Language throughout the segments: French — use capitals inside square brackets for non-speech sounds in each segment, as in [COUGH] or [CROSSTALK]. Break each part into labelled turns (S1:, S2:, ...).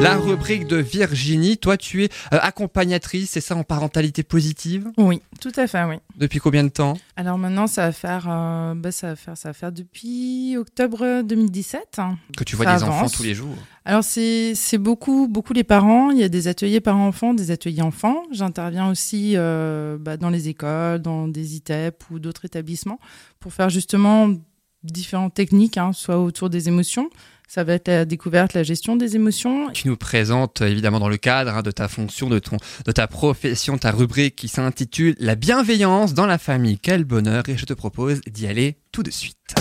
S1: La rubrique de Virginie, toi tu es euh, accompagnatrice, c'est ça en parentalité positive?
S2: Oui, tout à fait, oui.
S1: Depuis combien de temps?
S2: Alors maintenant, ça va faire, euh, bah, ça va faire, ça va faire depuis octobre 2017.
S1: Que tu vois
S2: Ça
S1: des enfants tous les jours
S2: Alors c'est beaucoup, beaucoup les parents. Il y a des ateliers parents-enfants, des ateliers enfants. J'interviens aussi euh, bah, dans les écoles, dans des ITEP ou d'autres établissements pour faire justement différentes techniques, hein, soit autour des émotions. Ça va être la découverte, la gestion des émotions.
S1: Tu nous présentes évidemment dans le cadre hein, de ta fonction, de, ton, de ta profession, ta rubrique qui s'intitule La bienveillance dans la famille. Quel bonheur et je te propose d'y aller tout de suite.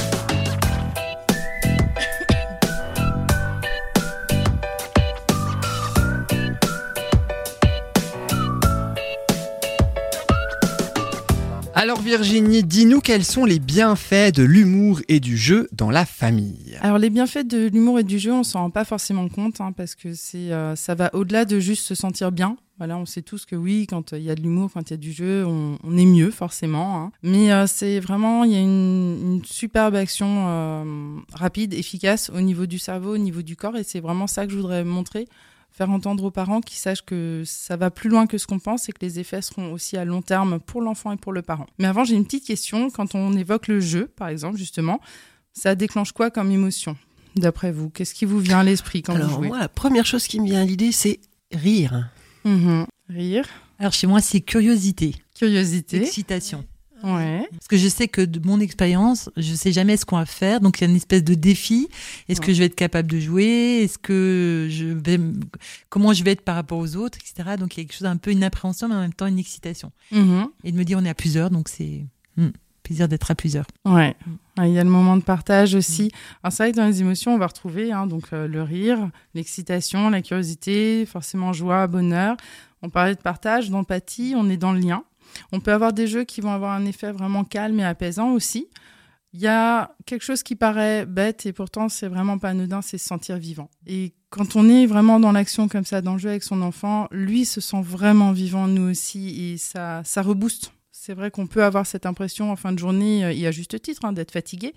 S1: Alors Virginie, dis-nous quels sont les bienfaits de l'humour et du jeu dans la famille.
S2: Alors les bienfaits de l'humour et du jeu, on s'en rend pas forcément compte hein, parce que c'est euh, ça va au-delà de juste se sentir bien. Voilà, on sait tous que oui, quand il y a de l'humour, quand il y a du jeu, on, est mieux forcément. hein. Mais euh, c'est vraiment, il y a une, superbe action euh, rapide, efficace au niveau du cerveau, au niveau du corps, et c'est vraiment ça que je voudrais montrer, faire entendre aux parents qui sachent que ça va plus loin que ce qu'on pense et que les effets seront aussi à long terme pour l'enfant et pour le parent. Mais avant, j'ai une petite question. Quand on évoque le jeu, par exemple, justement, ça déclenche quoi comme émotion D'après vous, qu'est-ce qui vous vient à l'esprit quand vous
S3: Alors
S2: jouez?
S3: moi, la première chose qui me vient à l'idée, c'est rire.
S2: Mhm. Rire,
S4: Alors chez moi, c'est curiosité,
S2: curiosité,
S4: excitation.
S2: Ouais.
S4: Parce que je sais que de mon expérience, je sais jamais ce qu'on va faire. Donc il y a une espèce de défi. Est-ce que je vais être capable de jouer? Est-ce que je vais comment je vais être par rapport aux autres, etc. Donc il y a quelque chose d'un peu une appréhension, mais en même temps une excitation.
S2: Mhm.
S4: Et de me dire on est à plusieurs, donc c'est hmm, plaisir d'être à plusieurs.
S2: Ouais. Ouais, Il y a le moment de partage aussi. Alors c'est vrai que dans les émotions, on va retrouver hein, donc euh, le rire, l'excitation, la curiosité, forcément joie, bonheur. On parlait de partage, d'empathie, on est dans le lien. On peut avoir des jeux qui vont avoir un effet vraiment calme et apaisant aussi. Il y a quelque chose qui paraît bête et pourtant c'est vraiment pas anodin, c'est se sentir vivant. Et quand on est vraiment dans l'action comme ça, dans le jeu avec son enfant, lui se sent vraiment vivant, nous aussi, et ça, ça rebooste. C'est vrai qu'on peut avoir cette impression en fin de journée, euh, et à juste titre, hein, d'être fatigué.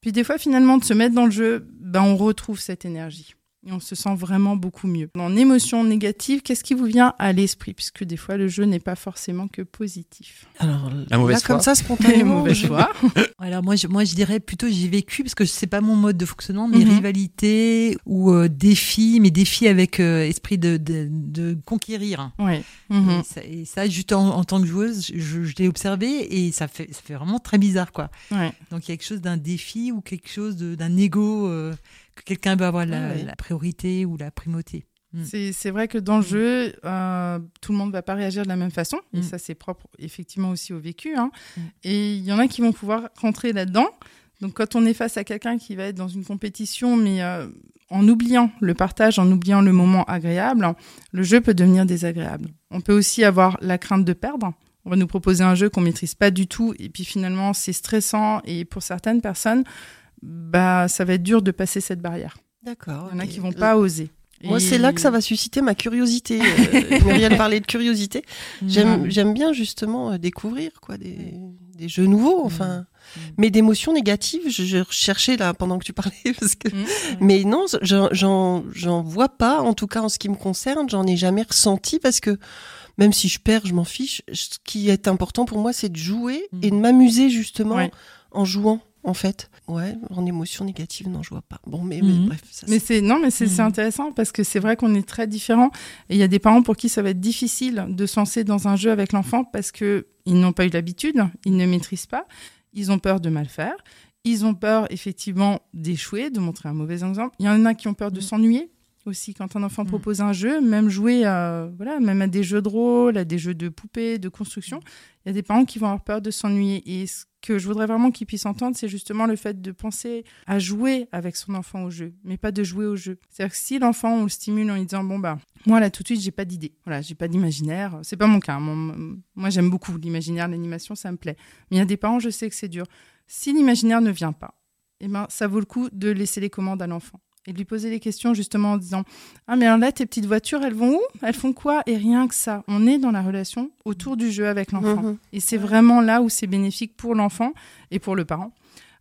S2: Puis des fois, finalement, de se mettre dans le jeu, ben, on retrouve cette énergie. Et on se sent vraiment beaucoup mieux. En émotion négative, qu'est-ce qui vous vient à l'esprit? Puisque des fois, le jeu n'est pas forcément que positif.
S3: Alors
S1: La mauvaise
S3: là, comme
S1: foi.
S3: ça, spontanément, [LAUGHS]
S2: mauvais
S3: je-
S2: choix. [LAUGHS]
S4: Alors moi, je, moi, je dirais plutôt j'ai vécu parce que c'est pas mon mode de fonctionnement, mais
S2: Mhm.
S4: rivalité ou euh, défi, mais défi avec euh, esprit de, de, de conquérir.
S2: Ouais. Mhm.
S4: Et, ça, et ça, juste en, en tant que joueuse, je, je l'ai observé et ça fait, ça fait vraiment très bizarre, quoi.
S2: Ouais.
S4: Donc il y a quelque chose d'un défi ou quelque chose de- d'un ego euh, que quelqu'un veut avoir la, priorité ou la primauté. Mm.
S2: C'est vrai que dans le jeu, euh, tout le monde ne va pas réagir de la même façon. Et
S4: Mm.
S2: ça, c'est propre effectivement aussi au vécu. hein.
S4: Mm.
S2: Et il y en a qui vont pouvoir rentrer là-dedans. Donc, quand on est face à quelqu'un qui va être dans une compétition, mais euh, en oubliant le partage, en oubliant le moment agréable, le jeu peut devenir désagréable. On peut aussi avoir la crainte de perdre. On va nous proposer un jeu qu'on maîtrise pas du tout, et puis finalement, c'est stressant. Et pour certaines personnes, bah, ça va être dur de passer cette barrière.
S3: D'accord.
S2: Il y en a qui vont pas oser.
S3: Moi,
S2: Et-
S3: c'est là que ça va susciter ma curiosité. Euh, [LAUGHS] Muriel parlait de curiosité. J'aime,
S4: Mm.
S3: bien justement euh, découvrir quoi, des, des jeux nouveaux, enfin.
S4: Mm.
S3: Mais d'émotions négatives, je, je cherchais là pendant que tu parlais. [LAUGHS] Parce que...
S2: Mm.
S3: Mais non, j'en, vois pas, en tout cas en ce qui me concerne, j'en ai jamais ressenti parce que même si je perds, je m'en fiche. Ce qui est important pour moi, c'est de jouer
S4: Mm.
S3: et de m'amuser justement
S2: Ouais.
S3: en jouant, en fait. Ouais, en émotion négative, non, je vois pas. Bon, mais, mais
S4: Mhm.
S3: bref. Ça,
S2: Mais
S3: c'est-
S2: non, mais c'est
S4: Mhm.
S2: intéressant parce que c'est vrai qu'on est très différents et il y a des parents pour qui ça va être difficile de se lancer dans un jeu avec l'enfant parce que ils n'ont pas eu l'habitude, ils ne maîtrisent pas, ils ont peur de mal faire, ils ont peur effectivement d'échouer, de montrer un mauvais exemple. Il y en a qui ont peur de
S4: Mhm.
S2: s'ennuyer aussi quand un enfant
S4: Mhm.
S2: propose un jeu, même jouer à, voilà, même à des jeux de rôle, à des jeux de poupées, de construction. Il y a des parents qui vont avoir peur de s'ennuyer et ce que je voudrais vraiment qu'ils puissent entendre, c'est justement le fait de penser à jouer avec son enfant au jeu, mais pas de jouer au jeu. C'est-à-dire que si l'enfant, on le stimule en lui disant, bon, bah, moi, là, tout de suite, j'ai pas d'idée. Voilà, j'ai pas d'imaginaire. C'est pas mon cas. hein. Mon- moi, j'aime beaucoup l'imaginaire, l'animation, ça me plaît. Mais il y a des parents, je sais que c'est dur. Si l'imaginaire ne vient pas, eh ben, ça vaut le coup de laisser les commandes à l'enfant et de lui poser les questions justement en disant Ah, mais alors là, tes petites voitures, elles vont où? Elles font quoi? Et rien que ça. On est dans la relation autour du jeu avec l'enfant.
S3: Mhm.
S2: Et c'est vraiment là où c'est bénéfique pour l'enfant et pour le parent.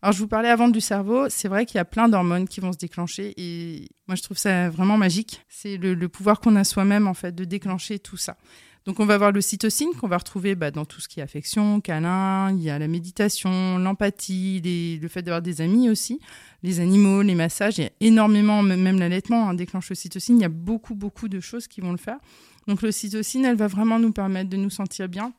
S2: Alors, je vous parlais avant du cerveau. C'est vrai qu'il y a plein d'hormones qui vont se déclencher. Et moi, je trouve ça vraiment magique. C'est le, le pouvoir qu'on a soi-même, en fait, de déclencher tout ça. Donc, on va avoir l'ocytocine qu'on va retrouver bah, dans tout ce qui est affection, câlin. Il y a la méditation, l'empathie, le fait d'avoir des amis aussi, les animaux, les massages. Il y a énormément, même l'allaitement hein, déclenche l'ocytocine. Il y a beaucoup, beaucoup de choses qui vont le faire. Donc, l'ocytocine, elle va vraiment nous permettre de nous sentir bien.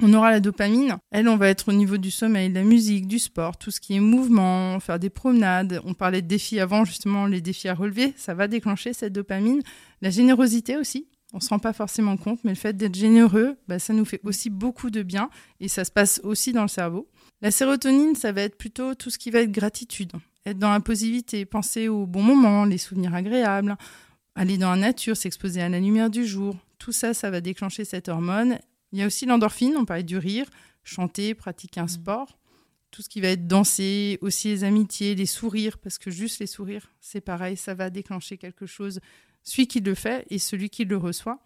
S2: On aura la dopamine. Elle, on va être au niveau du sommeil, de la musique, du sport, tout ce qui est mouvement, faire des promenades. On parlait de défis avant, justement, les défis à relever. Ça va déclencher cette dopamine. La générosité aussi. On se rend pas forcément compte, mais le fait d'être généreux, bah, ça nous fait aussi beaucoup de bien et ça se passe aussi dans le cerveau. La sérotonine, ça va être plutôt tout ce qui va être gratitude, être dans la positivité, penser aux bons moments, les souvenirs agréables, aller dans la nature, s'exposer à la lumière du jour. Tout ça, ça va déclencher cette hormone. Il y a aussi l'endorphine, on parlait du rire, chanter, pratiquer un sport. Tout ce qui va être danser, aussi les amitiés, les sourires, parce que juste les sourires, c'est pareil, ça va déclencher quelque chose, celui qui le fait et celui qui le reçoit.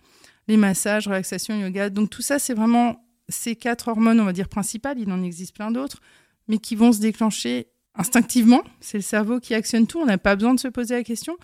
S2: Les massages, relaxation, yoga, donc tout ça, c'est vraiment ces quatre hormones, on va dire principales, il en existe plein d'autres, mais qui vont se déclencher instinctivement. C'est le cerveau qui actionne tout, on n'a pas besoin de se poser la question.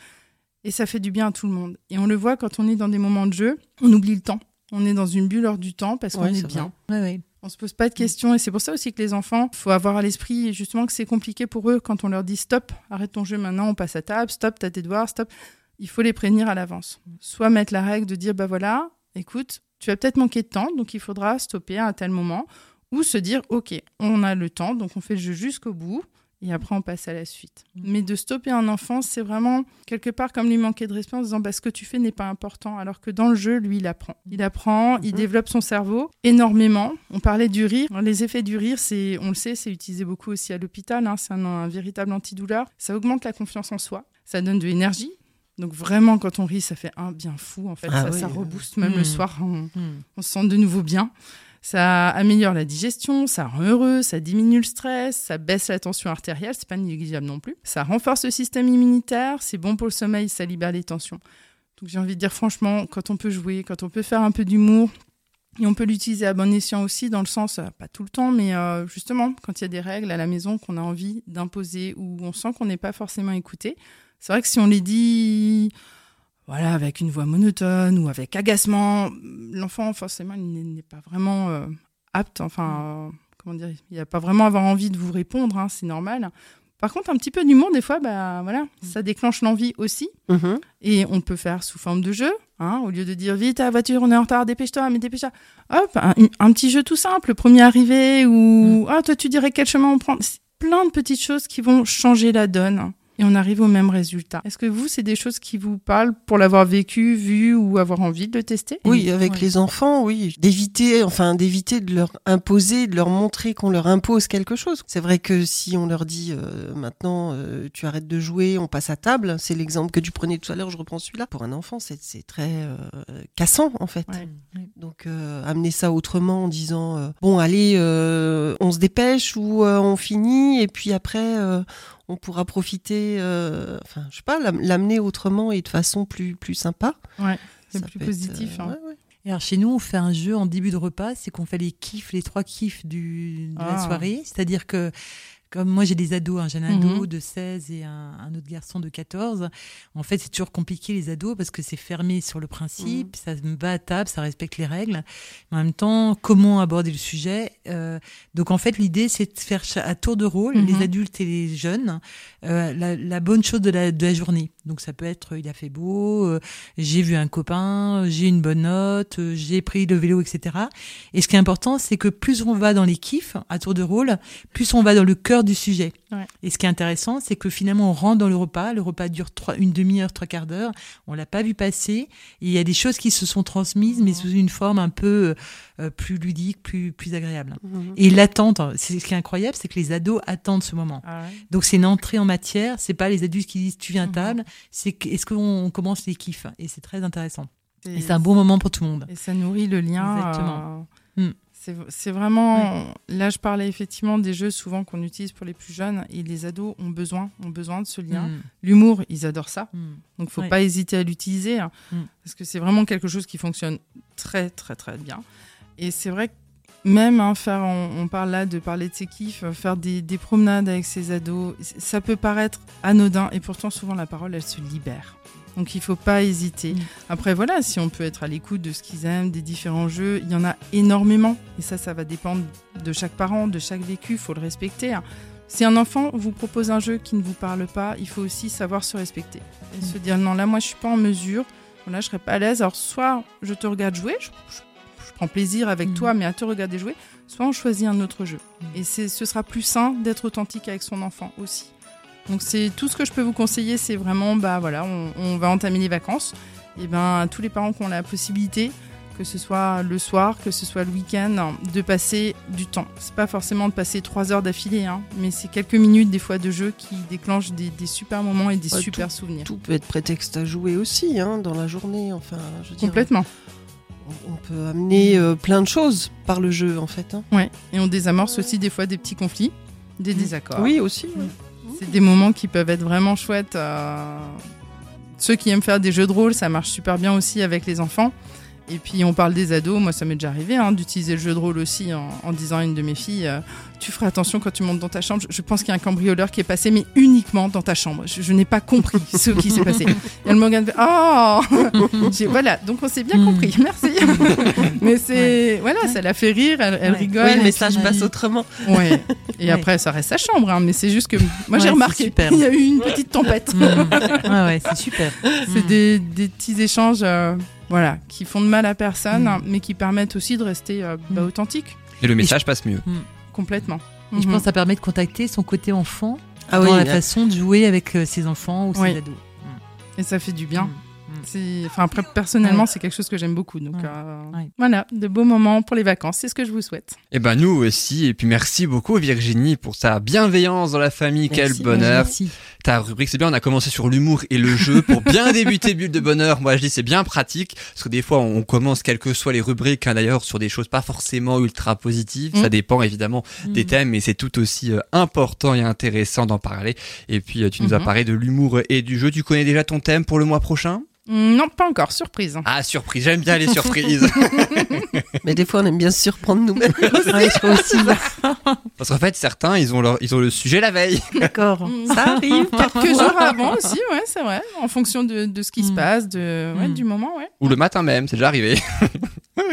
S2: Et ça fait du bien à tout le monde. Et on le voit quand on est dans des moments de jeu, on oublie le temps. On est dans une bulle hors du temps parce qu'on
S3: Ouais,
S2: est bien.
S4: Ouais, ouais.
S2: On se pose pas de questions et c'est pour ça aussi que les enfants, faut avoir à l'esprit justement que c'est compliqué pour eux quand on leur dit stop, arrête ton jeu maintenant, on passe à table, stop, t'as tes devoirs, stop. Il faut les prévenir à l'avance. Soit mettre la règle de dire bah voilà, écoute, tu as peut-être manqué de temps, donc il faudra stopper à un tel moment, ou se dire ok, on a le temps, donc on fait le jeu jusqu'au bout. Et après, on passe à la suite.
S4: Mm.
S2: Mais de stopper un enfant, c'est vraiment quelque part comme lui manquer de respect en disant bah, ce que tu fais n'est pas important. Alors que dans le jeu, lui, il apprend. Il apprend, il
S3: Mhm.
S2: développe son cerveau énormément. On parlait du rire. Les effets du rire, c'est, on le sait, c'est utilisé beaucoup aussi à l'hôpital. hein. C'est un, un véritable antidouleur. Ça augmente la confiance en soi. Ça donne de l'énergie. Donc vraiment, quand on rit, ça fait un bien fou. En fait,
S3: Ah
S2: ça,
S3: oui.
S2: ça rebooste même le
S4: Mhm.
S2: soir. On,
S4: Hmm.
S2: on se sent de nouveau bien. Ça améliore la digestion, ça rend heureux, ça diminue le stress, ça baisse la tension artérielle, c'est pas négligeable non plus. Ça renforce le système immunitaire, c'est bon pour le sommeil, ça libère les tensions. Donc j'ai envie de dire franchement, quand on peut jouer, quand on peut faire un peu d'humour, et on peut l'utiliser à bon escient aussi, dans le sens, euh, pas tout le temps, mais euh, justement, quand il y a des règles à la maison qu'on a envie d'imposer ou on sent qu'on n'est pas forcément écouté. C'est vrai que si on les dit voilà, avec une voix monotone ou avec agacement, l'enfant, forcément, il n'est- pas vraiment euh, apte, enfin, euh, comment dire, il n'a pas vraiment avoir envie de vous répondre, hein, c'est normal. Par contre, un petit peu d'humour, des fois, bah, voilà, ça déclenche l'envie aussi.
S3: Mhm.
S2: Et on peut faire sous forme de jeu, hein, au lieu de dire vite, ta voiture, on est en retard, dépêche-toi, mais dépêche-toi. Hop, un, un petit jeu tout simple, le premier arrivé, ou ah, toi, tu dirais quel chemin on prend. Plein de petites choses qui vont changer la donne. Et on arrive au même résultat. Est-ce que vous, c'est des choses qui vous parlent pour l'avoir vécu, vu ou avoir envie de le tester?
S3: Oui, avec
S4: Ouais.
S3: les enfants, oui. D'éviter, enfin, d'éviter de leur imposer, de leur montrer qu'on leur impose quelque chose. C'est vrai que si on leur dit euh, maintenant, euh, tu arrêtes de jouer, on passe à table, c'est l'exemple que tu prenais tout à l'heure, je reprends celui-là. Pour un enfant, c'est très euh, cassant, en fait.
S2: Ouais.
S3: Donc, euh, amener ça autrement en disant, euh, bon, allez, euh, on se dépêche ou euh, on finit, et puis après, euh, on pourra profiter, euh, enfin, je sais pas, l'am- l'amener autrement et de façon plus, plus sympa.
S2: Ouais, c'est plus
S3: être,
S2: positif.
S3: euh,
S2: hein.
S3: ouais, ouais.
S4: Et alors chez nous, on fait un jeu en début de repas, c'est qu'on fait les kiffs, les trois kiffs du, de la
S2: Ah.
S4: soirée. C'est-à-dire que, comme moi j'ai des ados, hein, j'ai un ado
S2: Mhm.
S4: de 16 et un, un autre garçon de 14. En fait, c'est toujours compliqué les ados parce que c'est fermé sur le principe, ça me va à table, ça respecte les règles. Mais en même temps, comment aborder le sujet Euh, Donc en fait, l'idée c'est de faire à tour de rôle,
S2: Mhm.
S4: les adultes et les jeunes, euh, la, la bonne chose de la, de la journée. Donc ça peut être il a fait beau, euh, j'ai vu un copain, j'ai une bonne note, j'ai pris le vélo, etc. Et ce qui est important, c'est que plus on va dans les kiffs à tour de rôle, plus on va dans le cœur du sujet.
S2: Ouais.
S4: Et ce qui est intéressant, c'est que finalement on rentre dans le repas, le repas dure trois, une demi-heure, trois quarts d'heure, on l'a pas vu passer, il y a des choses qui se sont transmises, mais sous une forme un peu euh, plus ludique, plus, plus agréable.
S3: Mhm.
S4: Et l'attente, c'est ce qui est incroyable, c'est que les ados attendent ce moment.
S2: Ah ouais.
S4: Donc c'est une entrée en matière, c'est pas les adultes qui disent tu viens à
S2: Mhm.
S4: table, c'est est-ce qu'on commence les kiffs? Et c'est très intéressant.
S2: Et
S4: Et c'est un bon moment pour tout le monde.
S2: Et ça nourrit le lien.
S4: Exactement.
S2: euh,
S4: Mm.
S2: C'est vraiment. Là, je parlais effectivement des jeux souvent qu'on utilise pour les plus jeunes et les ados ont besoin, ont besoin de ce lien.
S4: Mm.
S2: L'humour, ils adorent ça.
S4: Mm.
S2: Donc, faut
S4: Ouais.
S2: pas hésiter à l'utiliser hein,
S4: Mm.
S2: parce que c'est vraiment quelque chose qui fonctionne très, très, très bien. Et c'est vrai même hein, faire, on, on parle là de parler de ses kiffs, euh, faire des, des promenades avec ses ados, ça peut paraître anodin et pourtant souvent la parole elle se libère. Donc il faut pas hésiter.
S4: Mm.
S2: Après voilà, si on peut être à l'écoute de ce qu'ils aiment, des différents jeux, il y en a énormément et ça ça va dépendre de chaque parent, de chaque vécu, faut le respecter. hein. Si un enfant vous propose un jeu qui ne vous parle pas, il faut aussi savoir se respecter et se dire non là moi je suis pas en mesure, voilà je serais pas à l'aise. Alors soit je te regarde jouer, je, je- je prends plaisir avec
S4: Mm.
S2: toi, mais à te regarder jouer, soit on choisit un autre jeu.
S4: Mm.
S2: Et ce sera plus sain d'être authentique avec son enfant aussi. Donc c'est tout ce que je peux vous conseiller, c'est vraiment, bah voilà, on, on va entamer les vacances. Et ben tous les parents qui ont la possibilité, que ce soit le soir, que ce soit le week-end, de passer du temps. C'est pas forcément de passer trois heures d'affilée, hein, mais c'est quelques minutes des fois de jeu qui déclenchent des, des super moments et des
S3: Ouais,
S2: super souvenirs.
S3: Tout peut être prétexte à jouer aussi hein, dans la journée. Enfin, je
S2: Complètement.
S3: on, on peut amener euh, plein de choses par le jeu en fait. hein.
S2: Ouais. Et on désamorce aussi des fois des petits conflits, des désaccords.
S3: Oui aussi. ouais.
S2: C'est des moments qui peuvent être vraiment chouettes. euh, Ceux qui aiment faire des jeux de rôle, ça marche super bien aussi avec les enfants. Et puis on parle des ados, moi ça m'est déjà arrivé hein, d'utiliser le jeu de rôle aussi en, en disant à une de mes filles, euh, tu feras attention quand tu montes dans ta chambre, je, je pense qu'il y a un cambrioleur qui est passé, mais uniquement dans ta chambre. Je, je n'ai pas compris [LAUGHS] ce qui s'est passé. Et elle me regarde, oh [LAUGHS] Voilà, donc on s'est bien
S4: Mm.
S2: compris, merci. [LAUGHS] mais c'est, voilà, ça la fait rire, elle, elle
S4: Ouais.
S2: rigole.
S3: Oui, le message
S2: puis-
S3: passe autrement.
S2: Ouais. Et après, ça reste sa chambre, hein, mais c'est juste que moi j'ai remarqué
S4: c'est super.
S2: il y a eu une petite tempête.
S4: Mm. ouais, ouais, c'est super.
S2: C'est
S4: Mm.
S2: des, des petits échanges, euh, voilà, qui font de mal à personne,
S4: Mm.
S2: mais qui permettent aussi de rester euh, bah,
S4: Mm.
S2: authentique,
S1: Et le message passe mieux.
S2: complètement.
S4: Et je
S2: Mhm.
S4: pense que ça permet de contacter son côté enfant
S3: Ah
S4: dans
S3: oui,
S4: la façon de jouer avec euh, ses enfants ou ses
S2: Oui.
S4: ados.
S2: Et ça fait du bien.
S4: Mm.
S2: C'est- Enfin, après, personnellement,
S4: Ouais.
S2: c'est quelque chose que j'aime beaucoup. Donc,
S4: Ouais.
S2: euh,
S4: Ouais.
S2: voilà, de beaux moments pour les vacances. C'est ce que je vous souhaite.
S1: Et ben nous aussi. Et puis merci beaucoup Virginie pour sa bienveillance dans la famille. Quel bonheur.
S4: Merci.
S1: Ta rubrique, c'est bien, on a commencé sur l'humour et le jeu pour bien [LAUGHS] débuter Bulle de Bonheur. Moi, je dis c'est bien pratique, parce que des fois, on commence, quelles que soient les rubriques, hein, d'ailleurs, sur des choses pas forcément ultra positives.
S2: Mm.
S1: Ça dépend évidemment des
S4: Mm.
S1: thèmes, mais c'est tout aussi euh, important et intéressant d'en parler. Et puis, euh, tu nous as
S2: Mhm.
S1: parlé de l'humour et du jeu. Tu connais déjà ton thème pour le mois prochain?
S2: Non, pas encore, surprise.
S1: Ah, surprise, j'aime bien les surprises. [LAUGHS]
S3: Mais des fois, on aime bien se surprendre nous-mêmes. [LAUGHS]
S4: Ouais, je crois aussi. [LAUGHS]
S1: parce qu'en fait, certains, ils ont, leur, ils ont le sujet la veille.
S3: D'accord.
S2: Mm.
S3: Ça arrive.
S2: Quelques jours avant aussi, ouais, c'est vrai, en fonction de, de ce qui se
S4: Mm.
S2: passe, de, ouais,
S4: Mm.
S2: du moment, ouais.
S1: Ou le matin même, c'est déjà arrivé.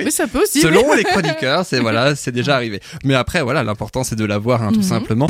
S2: Mais ça peut aussi.
S1: Selon les chroniqueurs, c'est voilà, c'est déjà arrivé. Mais après, voilà, l'important c'est de l'avoir, hein, tout
S2: Mhm.
S1: simplement.